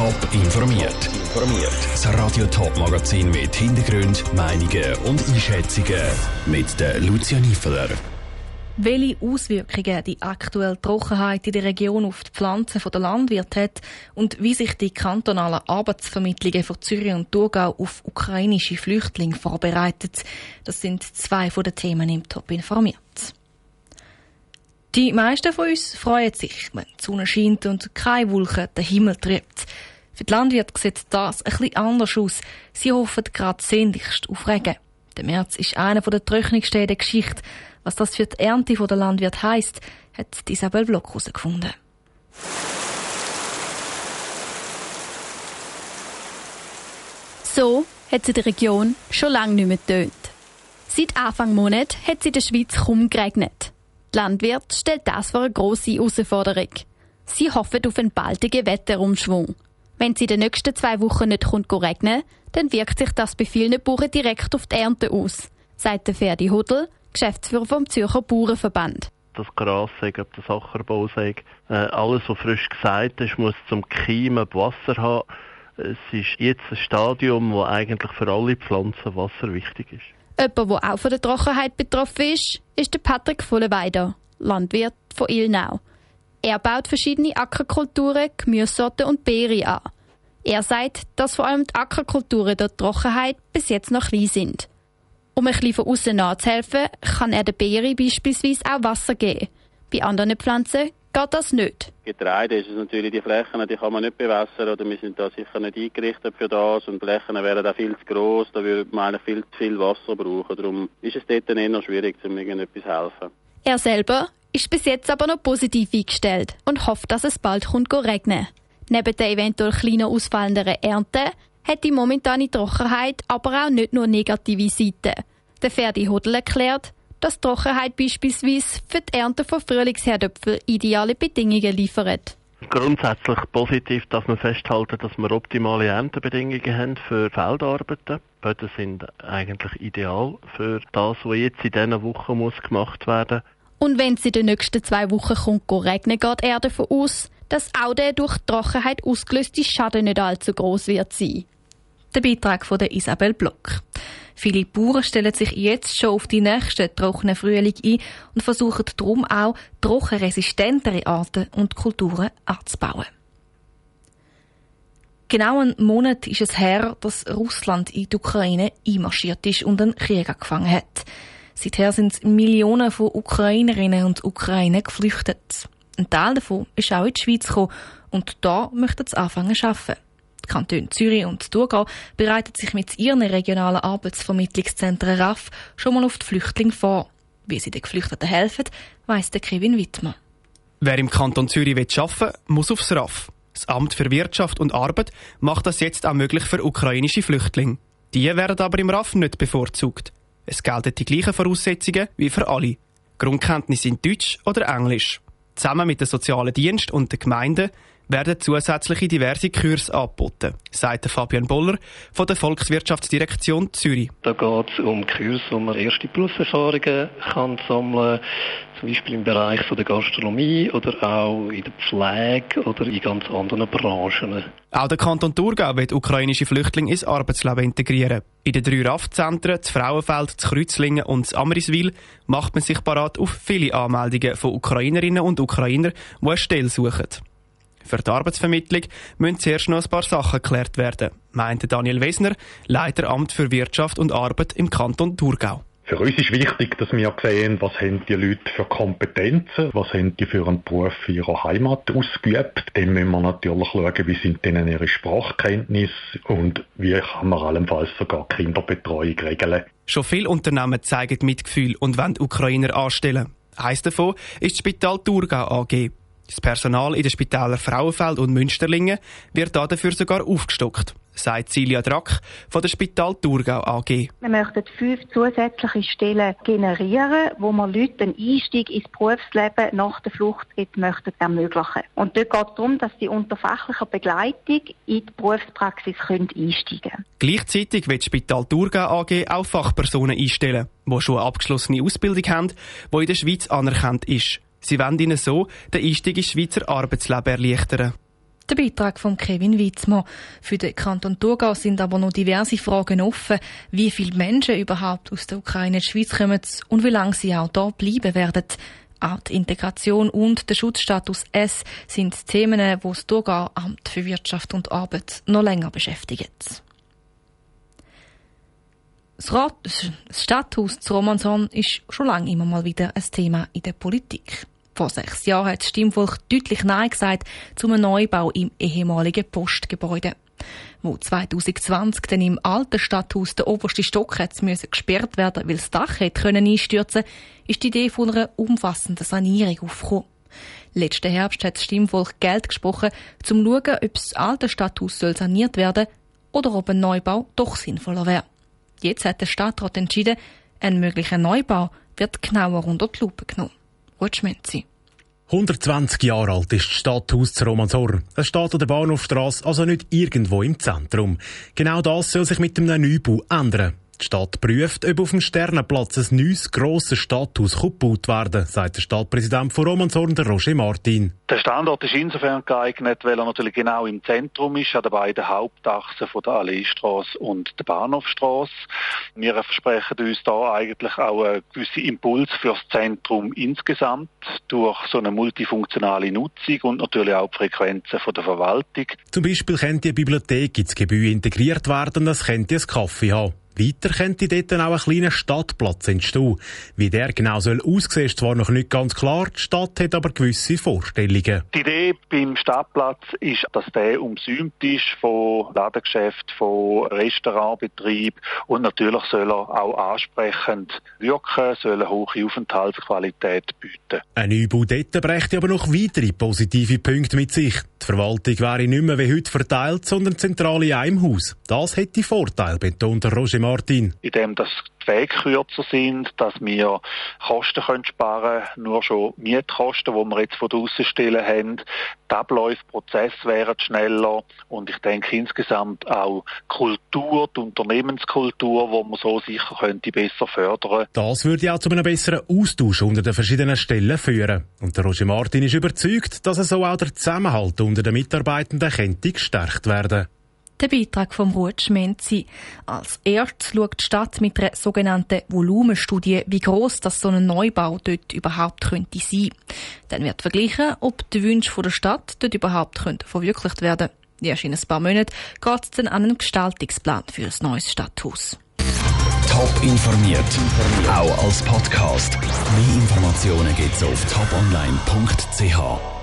Top informiert. Informiert. Das Radio Top Magazin mit Hintergrund, Meinungen und Einschätzungen mit der Lucia Niefeler. Welche Auswirkungen die aktuelle Trockenheit in der Region auf die Pflanzen der Landwirte hat und wie sich die kantonalen Arbeitsvermittlungen von Zürich und Thurgau auf ukrainische Flüchtlinge vorbereiten, das sind zwei von den Themen im Top informiert. Die meisten von uns freuen sich, wenn die Sonne scheint und keine Wolke den Himmel trübt. Für die Landwirte sieht das bisschen anders aus. Sie hoffen gerade sehnlichst auf Regen. Der März ist einer der trockensten der Geschichte. Was das für die Ernte der Landwirte heisst, hat Isabel Block herausgefunden. So hat sie die Region schon lange nicht mehr getönt. Seit Anfang Monat hat es in der Schweiz kaum geregnet. Die Landwirte stellt das vor eine grosse Herausforderung. Sie hoffen auf einen baldigen Wetterumschwung. Wenn es in den nächsten zwei Wochen nicht kommt regnen, dann wirkt sich das bei vielen Bauern direkt auf die Ernte aus, sagt der Ferdi Hudel, Geschäftsführer vom Zürcher Bauernverband. Das Gras sei, ob der Ackerbau sei, äh, alles, was frisch gesagt ist, muss zum Keimen Wasser haben. Es ist jetzt ein Stadium, wo eigentlich für alle Pflanzen Wasser wichtig ist. Jemand, der auch von der Trockenheit betroffen ist, ist der Patrick Vollenweider, Landwirt von Ilnau. Er baut verschiedene Ackerkulturen, Gemüsesorten und Beeren an. Er sagt, dass vor allem die Ackerkulturen der Trockenheit bis jetzt noch klein sind. Um ein bisschen von außen nachzuhelfen, kann er den Beeren beispielsweise auch Wasser geben. Bei anderen Pflanzen geht das nicht. Getreide ist es natürlich, die Flächen, die kann man nicht bewässern oder wir sind da sicher nicht eingerichtet für das und die Flächen wären auch viel zu gross, da würde man eigentlich viel zu viel Wasser brauchen. Darum ist es dort eher schwierig, um irgendetwas helfen. Er selber ist bis jetzt aber noch positiv eingestellt und hofft, dass es bald kommt regnen. Neben der eventuell kleiner ausfallenden Ernte hat die momentane Trockenheit aber auch nicht nur negative Seiten. Der Ferdi Hodel erklärt, dass Trockenheit beispielsweise für die Ernte von Frühlingsherdöpfel ideale Bedingungen liefert. Grundsätzlich positiv, dass wir festhalten, dass wir optimale Erntebedingungen haben für Feldarbeiten. Böden sind eigentlich ideal für das, was jetzt in diesen Wochen muss gemacht werden Und wenn es in den nächsten zwei Wochen kommt, regnen, geht er davon aus, dass auch der durch Trockenheit ausgelöste Schaden nicht allzu groß wird sein. Der Beitrag von der Isabel Block. Viele Bauern stellen sich jetzt schon auf die nächsten trockenen Frühling ein und versuchen darum auch trockenresistentere Arten und Kulturen anzubauen. Genau einen Monat ist es her, dass Russland in die Ukraine einmarschiert ist und einen Krieg angefangen hat. Seither sind Millionen von Ukrainerinnen und Ukrainer geflüchtet. Ein Teil davon ist auch in die Schweiz gekommen und da möchten sie anfangen zu arbeiten. Die Kantone Zürich und Thurgau bereiten sich mit ihren regionalen Arbeitsvermittlungszentren RAF schon mal auf die Flüchtlinge vor. Wie sie den Geflüchteten helfen, weiss der Kevin Wittmer. Wer im Kanton Zürich arbeiten will, muss aufs RAF. Das Amt für Wirtschaft und Arbeit macht das jetzt auch möglich für ukrainische Flüchtlinge. Die werden aber im RAF nicht bevorzugt. Es gelten die gleichen Voraussetzungen wie für alle. Grundkenntnisse in Deutsch oder Englisch. Zusammen mit dem sozialen Dienst und den Gemeinden werden zusätzliche diverse Kurse angeboten, sagt Fabian Boller von der Volkswirtschaftsdirektion Zürich. Da geht es um Kurse, wo man erste Berufserfahrungen kann sammeln zum Beispiel im Bereich der Gastronomie oder auch in der Pflege oder in ganz anderen Branchen. Auch der Kanton Thurgau wird ukrainische Flüchtlinge ins Arbeitsleben integrieren. In den drei RAF-Zentren, das Frauenfeld, das Kreuzlingen und das Amriswil, macht man sich parat auf viele Anmeldungen von Ukrainerinnen und Ukrainern, die eine Stelle suchen. Für die Arbeitsvermittlung müssen zuerst noch ein paar Sachen geklärt werden, meinte Daniel Wesner, Leiter Amt für Wirtschaft und Arbeit im Kanton Thurgau. Für uns ist wichtig, dass wir sehen, was haben die Leute für Kompetenzen, was haben die für einen Beruf in ihrer Heimat ausgeübt. Dann müssen wir natürlich schauen, wie sind denn ihre Sprachkenntnisse und wie kann man allenfalls sogar Kinderbetreuung regeln. Schon viele Unternehmen zeigen Mitgefühl und wollen Ukrainer anstellen. Eines davon ist das Spital Thurgau AG. Das Personal in den Spitälern Frauenfeld und Münsterlingen wird dafür sogar aufgestockt, sagt Silja Drack von der Spital Thurgau AG. Wir möchten fünf zusätzliche Stellen generieren, wo wir Leuten einen Einstieg ins Berufsleben nach der Flucht möchten ermöglichen. Und dort geht es darum, dass sie unter fachlicher Begleitung in die Berufspraxis können einsteigen können. Gleichzeitig wird Spital Thurgau AG auch Fachpersonen einstellen, die schon eine abgeschlossene Ausbildung haben, die in der Schweiz anerkannt ist. Sie wollen ihnen so den Einstieg ins Schweizer Arbeitsleben erleichtern. Der Beitrag von Kevin Witzmer. Für den Kanton Thurgau sind aber noch diverse Fragen offen, wie viele Menschen überhaupt aus der Ukraine in die Schweiz kommen und wie lange sie auch da bleiben werden. Auch die Integration und der Schutzstatus S sind Themen, die das Thurgau Amt für Wirtschaft und Arbeit noch länger beschäftigen. Das, Rat, das Stadthaus zu Romanson ist schon lange immer mal wieder ein Thema in der Politik. Vor sechs Jahren hat das Stimmvolk deutlich Nein gesagt zum Neubau im ehemaligen Postgebäude. Wo 2020 dann im alten Stadthaus der oberste Stock gesperrt werden, weil das Dach hätte können ist die Idee von einer umfassenden Sanierung aufgekommen. Letzten Herbst hat das Stimmvolk Geld gesprochen, um zu schauen, ob das alte Stadthaus saniert werden soll oder ob ein Neubau doch sinnvoller wäre. Jetzt hat der Stadtrat entschieden, ein möglicher Neubau wird genauer unter die Lupe genommen. Rutschmenzi. 120 Jahre alt ist das Stadthaus zu Romanshorn. Es steht an der Bahnhofstrasse, also nicht irgendwo im Zentrum. Genau das soll sich mit dem Neubau ändern. Die Stadt prüft, ob auf dem Sternenplatz ein neues, grosses Stadthaus gebaut werden sagt der Stadtpräsident von Romanshorn, Roger Martin. Der Standort ist insofern geeignet, weil er natürlich genau im Zentrum ist, an den beiden Hauptachsen von der Alleestrasse und der Bahnhofstrasse. Wir versprechen uns da eigentlich auch einen gewissen Impuls für das Zentrum insgesamt durch so eine multifunktionale Nutzung und natürlich auch die Frequenzen von der Verwaltung. Zum Beispiel könnte die Bibliothek ins Gebäude integriert werden, es könnte ein Kaffee haben. Weiter könnte dort auch ein kleiner Stadtplatz entstehen. Wie der genau soll aussehen, ist zwar noch nicht ganz klar, die Stadt hat aber gewisse Vorstellungen. Die Idee beim Stadtplatz ist, dass der umsäumt ist von Ladengeschäft, von Restaurantbetrieb und natürlich soll er auch ansprechend wirken, soll eine hohe Aufenthaltsqualität bieten. Ein Neubau dort brächte aber noch weitere positive Punkte mit sich. Die Verwaltung wäre nicht mehr wie heute verteilt, sondern zentral in einem Haus. Das hätte Vorteil, betont Roger Martin. Indem das die Wege kürzer sind, dass wir Kosten können sparen können, nur schon Mietkosten, die wir jetzt von der Außenstelle haben. Die Abläufe, wären schneller und ich denke insgesamt auch Kultur, die Unternehmenskultur, wo man so sicher könnte besser fördern. Das würde auch zu einem besseren Austausch unter den verschiedenen Stellen führen. Und der Roger Martin ist überzeugt, dass so auch der Zusammenhalt unter den Mitarbeitenden könnte gestärkt werden. Der Beitrag vom Rutsch Menzi. Als erstes schaut die Stadt mit einer sogenannten Volumenstudie, wie groß das so ein Neubau dort überhaupt könnte sein. Dann wird verglichen, ob die Wünsche der Stadt dort überhaupt verwirklicht werden können. Erst in ein paar Monaten geht es dann an einen Gestaltungsplan für ein neues Stadthaus. Top informiert, auch als Podcast. Mehr Informationen gibt's auf toponline.ch.